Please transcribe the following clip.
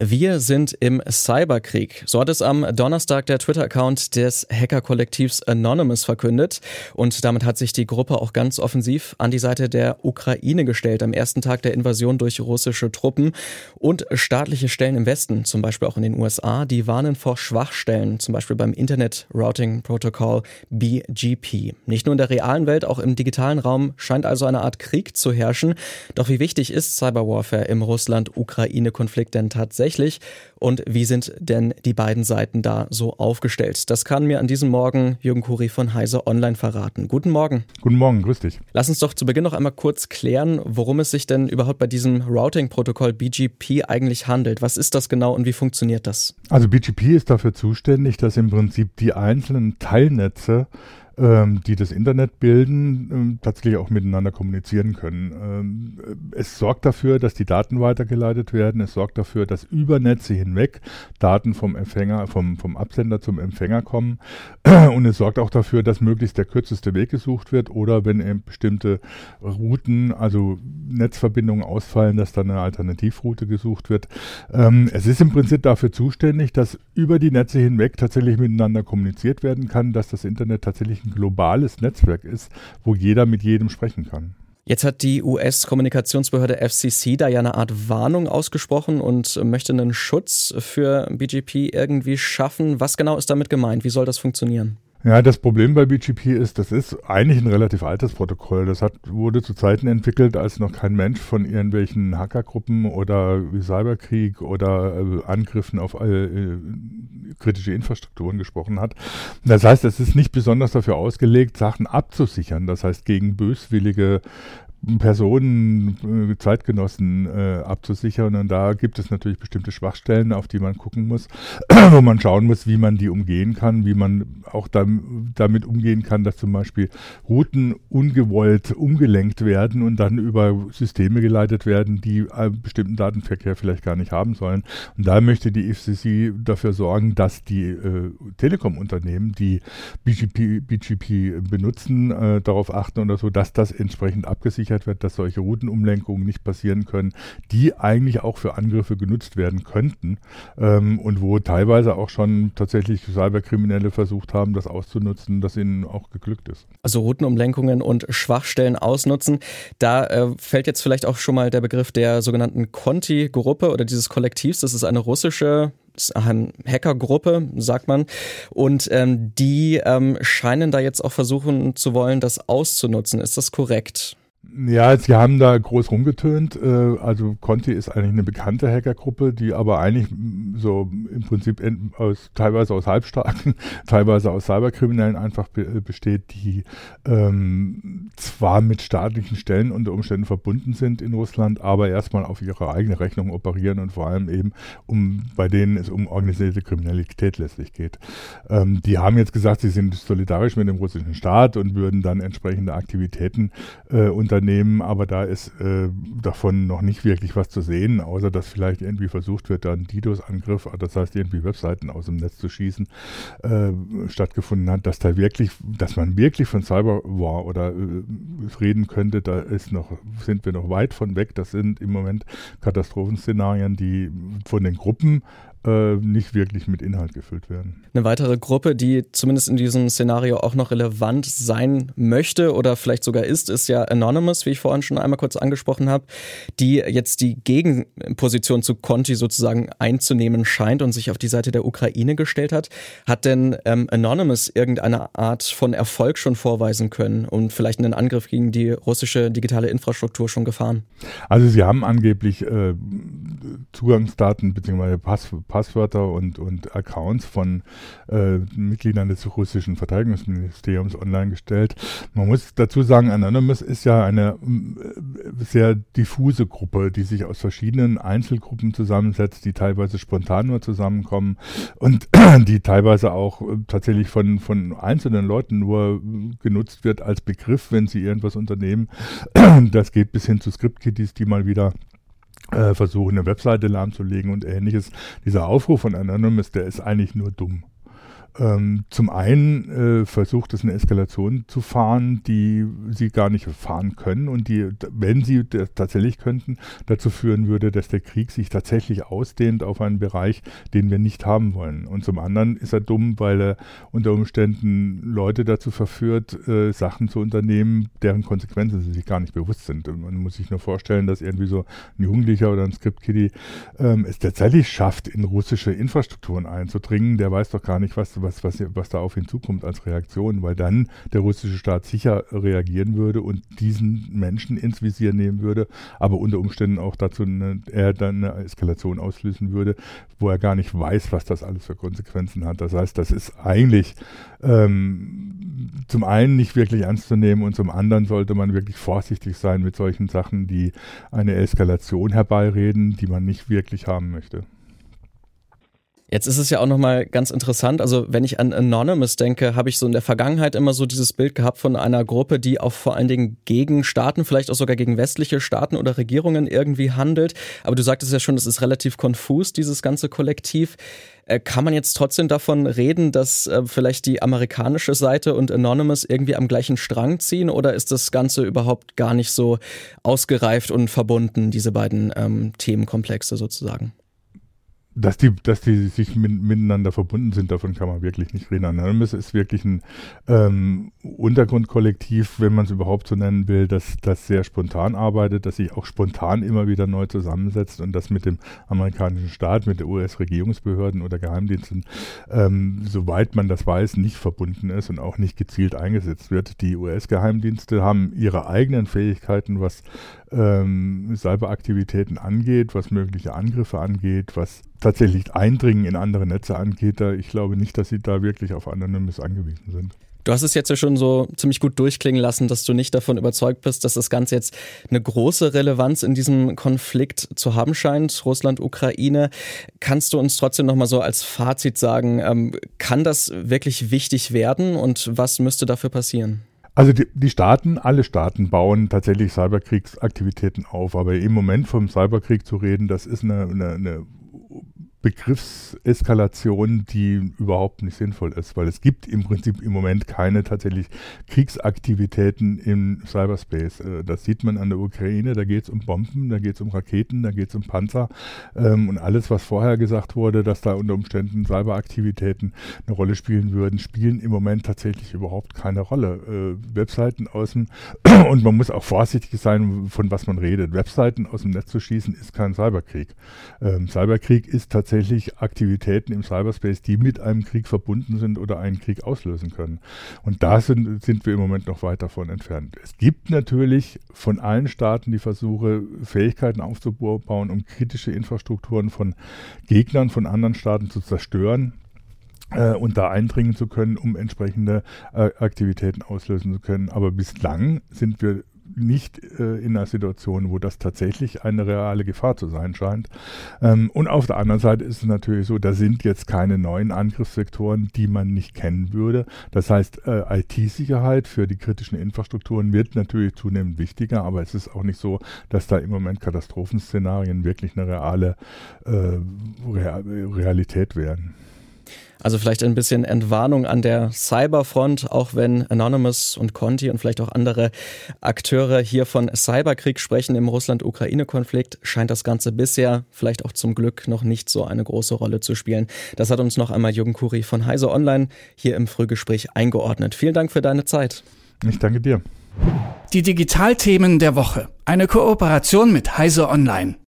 Wir sind im Cyberkrieg. So hat es am Donnerstag der Twitter-Account des Hacker-Kollektivs Anonymous verkündet. Und damit hat sich die Gruppe auch ganz offensiv an die Seite der Ukraine gestellt am ersten Tag der Invasion durch russische Truppen. Und staatliche Stellen im Westen, zum Beispiel auch in den USA, die warnen vor Schwachstellen, zum Beispiel beim Internet Routing Protocol BGP. Nicht nur in der realen Welt, auch im digitalen Raum scheint also eine Art Krieg zu herrschen. Doch wie wichtig ist Cyberwarfare im Russland-Ukraine-Konflikt denn tatsächlich? Tatsächlich und wie sind denn die beiden Seiten da so aufgestellt? Das kann mir an diesem Morgen Jürgen Kuri von Heise Online verraten. Guten Morgen. Guten Morgen, grüß dich. Lass uns doch zu Beginn noch einmal kurz klären, worum es sich denn überhaupt bei diesem Routing-Protokoll BGP eigentlich handelt. Was ist das genau und wie funktioniert das? Also BGP ist dafür zuständig, dass im Prinzip die einzelnen Teilnetze die das Internet bilden, ähm, tatsächlich auch miteinander kommunizieren können. Ähm, es sorgt dafür, dass die Daten weitergeleitet werden. Es sorgt dafür, dass über Netze hinweg Daten vom Empfänger, vom, vom Absender zum Empfänger kommen. Und es sorgt auch dafür, dass möglichst der kürzeste Weg gesucht wird oder wenn eben bestimmte Routen, also Netzverbindungen ausfallen, dass dann eine Alternativroute gesucht wird. Ähm, es ist im Prinzip dafür zuständig, dass über die Netze hinweg tatsächlich miteinander kommuniziert werden kann, dass das Internet tatsächlich ein globales Netzwerk ist, wo jeder mit jedem sprechen kann. Jetzt hat die US-Kommunikationsbehörde FCC da ja eine Art Warnung ausgesprochen und möchte einen Schutz für BGP irgendwie schaffen. Was genau ist damit gemeint? Wie soll das funktionieren? Ja, das Problem bei BGP ist, das ist eigentlich ein relativ altes Protokoll. Das hat, wurde zu Zeiten entwickelt, als noch kein Mensch von irgendwelchen Hackergruppen oder Cyberkrieg oder äh, Angriffen auf äh, kritische Infrastrukturen gesprochen hat. Das heißt, es ist nicht besonders dafür ausgelegt, Sachen abzusichern. Das heißt, gegen böswillige Personen, äh, Zeitgenossen äh, abzusichern. Und da gibt es natürlich bestimmte Schwachstellen, auf die man gucken muss, wo man schauen muss, wie man die umgehen kann, wie man auch dam damit umgehen kann, dass zum Beispiel Routen ungewollt umgelenkt werden und dann über Systeme geleitet werden, die einen bestimmten Datenverkehr vielleicht gar nicht haben sollen. Und da möchte die FCC dafür sorgen, dass die äh, Telekom-Unternehmen, die BGP, BGP benutzen, äh, darauf achten oder so, dass das entsprechend abgesichert abgesichert wird, dass solche Routenumlenkungen nicht passieren können, die eigentlich auch für Angriffe genutzt werden könnten ähm, und wo teilweise auch schon tatsächlich Cyberkriminelle versucht haben, das auszunutzen, das ihnen auch geglückt ist. Also Routenumlenkungen und Schwachstellen ausnutzen. Da äh, fällt jetzt vielleicht auch schon mal der Begriff der sogenannten Conti-Gruppe oder dieses Kollektivs. Das ist eine russische Hackergruppe, sagt man. Und ähm, die ähm, scheinen da jetzt auch versuchen zu wollen, das auszunutzen. Ist das korrekt? Ja, sie haben da groß rumgetönt. Äh, also Conti ist eigentlich eine bekannte Hackergruppe, die aber eigentlich so im Prinzip aus, teilweise aus Halbstarken, teilweise aus Cyberkriminellen einfach besteht, die ähm, zwar mit staatlichen Stellen unter Umständen verbunden sind in Russland, aber erstmal auf ihre eigene Rechnung operieren und vor allem eben um bei denen es um organisierte Kriminalität letztlich geht. Ähm, die haben jetzt gesagt, sie sind solidarisch mit dem russischen Staat und würden dann entsprechende Aktivitäten äh, unter Unternehmen, aber da ist äh, davon noch nicht wirklich was zu sehen, außer dass vielleicht irgendwie versucht wird, da ein DDoS-Angriff, das heißt irgendwie Webseiten aus dem Netz zu schießen, äh, stattgefunden hat, dass da wirklich, dass man wirklich von Cyberwar oder äh, reden könnte, da ist noch, sind wir noch weit von weg. Das sind im Moment Katastrophenszenarien, die von den Gruppen äh, nicht wirklich mit Inhalt gefüllt werden. Eine weitere Gruppe, die zumindest in diesem Szenario auch noch relevant sein möchte oder vielleicht sogar ist, ist ja Anonymous, wie ich vorhin schon einmal kurz angesprochen habe, die jetzt die Gegenposition zu Conti sozusagen einzunehmen scheint und sich auf die Seite der Ukraine gestellt hat. Hat denn ähm, Anonymous irgendeine Art von Erfolg schon vorweisen können und vielleicht einen Angriff gegen die russische digitale Infrastruktur schon gefahren? Also sie haben angeblich äh, Zugangsdaten bzw. Pass Passwörter und, und Accounts von äh, Mitgliedern des russischen Verteidigungsministeriums online gestellt. Man muss dazu sagen, Anonymous ist ja eine äh, sehr diffuse Gruppe, die sich aus verschiedenen Einzelgruppen zusammensetzt, die teilweise spontan nur zusammenkommen und die teilweise auch äh, tatsächlich von, von einzelnen Leuten nur genutzt wird als Begriff, wenn sie irgendwas unternehmen. Das geht bis hin zu Script-Kitties, die mal wieder äh, versuchen, eine Webseite lahmzulegen und ähnliches. Dieser Aufruf von Anonymous, der ist eigentlich nur dumm. Ähm, zum einen äh, versucht es eine Eskalation zu fahren, die sie gar nicht fahren können und die, wenn sie tatsächlich könnten, dazu führen würde, dass der Krieg sich tatsächlich ausdehnt auf einen Bereich, den wir nicht haben wollen. Und zum anderen ist er dumm, weil er unter Umständen Leute dazu verführt, äh, Sachen zu unternehmen, deren Konsequenzen sie sich gar nicht bewusst sind. Und man muss sich nur vorstellen, dass irgendwie so ein Jugendlicher oder ein Script-Kiddie ähm, es tatsächlich schafft, in russische Infrastrukturen einzudringen. Der weiß doch gar nicht, was was, was, was da auf ihn zukommt als Reaktion, weil dann der russische Staat sicher reagieren würde und diesen Menschen ins Visier nehmen würde, aber unter Umständen auch dazu eine, er dann eine Eskalation auslösen würde, wo er gar nicht weiß, was das alles für Konsequenzen hat. Das heißt, das ist eigentlich ähm, zum einen nicht wirklich ernst zu nehmen und zum anderen sollte man wirklich vorsichtig sein mit solchen Sachen, die eine Eskalation herbeireden, die man nicht wirklich haben möchte. Jetzt ist es ja auch nochmal ganz interessant. Also, wenn ich an Anonymous denke, habe ich so in der Vergangenheit immer so dieses Bild gehabt von einer Gruppe, die auch vor allen Dingen gegen Staaten, vielleicht auch sogar gegen westliche Staaten oder Regierungen irgendwie handelt. Aber du sagtest ja schon, es ist relativ konfus, dieses ganze Kollektiv. Äh, kann man jetzt trotzdem davon reden, dass äh, vielleicht die amerikanische Seite und Anonymous irgendwie am gleichen Strang ziehen oder ist das Ganze überhaupt gar nicht so ausgereift und verbunden, diese beiden ähm, Themenkomplexe sozusagen? Dass die, dass die sich mit, miteinander verbunden sind, davon kann man wirklich nicht reden. Anonymous ist wirklich ein ähm, Untergrundkollektiv, wenn man es überhaupt so nennen will, das, das sehr spontan arbeitet, das sich auch spontan immer wieder neu zusammensetzt und das mit dem amerikanischen Staat, mit den US-Regierungsbehörden oder Geheimdiensten, ähm, soweit man das weiß, nicht verbunden ist und auch nicht gezielt eingesetzt wird. Die US-Geheimdienste haben ihre eigenen Fähigkeiten, was ähm, Cyberaktivitäten angeht, was mögliche Angriffe angeht, was tatsächlich Eindringen in andere Netze angeht. Da, ich glaube nicht, dass sie da wirklich auf Anonymous angewiesen sind. Du hast es jetzt ja schon so ziemlich gut durchklingen lassen, dass du nicht davon überzeugt bist, dass das Ganze jetzt eine große Relevanz in diesem Konflikt zu haben scheint, Russland, Ukraine. Kannst du uns trotzdem nochmal so als Fazit sagen, ähm, kann das wirklich wichtig werden und was müsste dafür passieren? Also die, die, Staaten, alle Staaten bauen tatsächlich Cyberkriegsaktivitäten auf, aber im Moment vom Cyberkrieg zu reden, das ist eine, eine, eine Begriffseskalation, die überhaupt nicht sinnvoll ist, weil es gibt im Prinzip im Moment keine tatsächlich Kriegsaktivitäten im Cyberspace. Äh, das sieht man an der Ukraine, da geht es um Bomben, da geht es um Raketen, da geht es um Panzer ähm, und alles, was vorher gesagt wurde, dass da unter Umständen Cyberaktivitäten eine Rolle spielen würden, spielen im Moment tatsächlich überhaupt keine Rolle. Äh, Webseiten aus dem, und man muss auch vorsichtig sein, von was man redet. Webseiten aus dem Netz zu schießen, ist kein Cyberkrieg. Ähm, Cyberkrieg ist tatsächlich tatsächlich Aktivitäten im Cyberspace, die mit einem Krieg verbunden sind oder einen Krieg auslösen können. Und da sind, sind wir im Moment noch weit davon entfernt. Es gibt natürlich von allen Staaten die Versuche, Fähigkeiten aufzubauen, um kritische Infrastrukturen von Gegnern von anderen Staaten zu zerstören äh, und da eindringen zu können, um entsprechende äh, Aktivitäten auslösen zu können. Aber bislang sind wir nicht äh, in einer Situation, wo das tatsächlich eine reale Gefahr zu sein scheint. Ähm, und auf der anderen Seite ist es natürlich so, da sind jetzt keine neuen Angriffssektoren, die man nicht kennen würde. Das heißt, äh, IT-Sicherheit für die kritischen Infrastrukturen wird natürlich zunehmend wichtiger, aber es ist auch nicht so, dass da im Moment Katastrophenszenarien wirklich eine reale äh, Realität werden. Also vielleicht ein bisschen Entwarnung an der Cyberfront, auch wenn Anonymous und Conti und vielleicht auch andere Akteure hier von Cyberkrieg sprechen im Russland-Ukraine-Konflikt, scheint das Ganze bisher vielleicht auch zum Glück noch nicht so eine große Rolle zu spielen. Das hat uns noch einmal Jürgen Kuri von Heise Online hier im Frühgespräch eingeordnet. Vielen Dank für deine Zeit. Ich danke dir. Die Digitalthemen der Woche. Eine Kooperation mit Heise Online.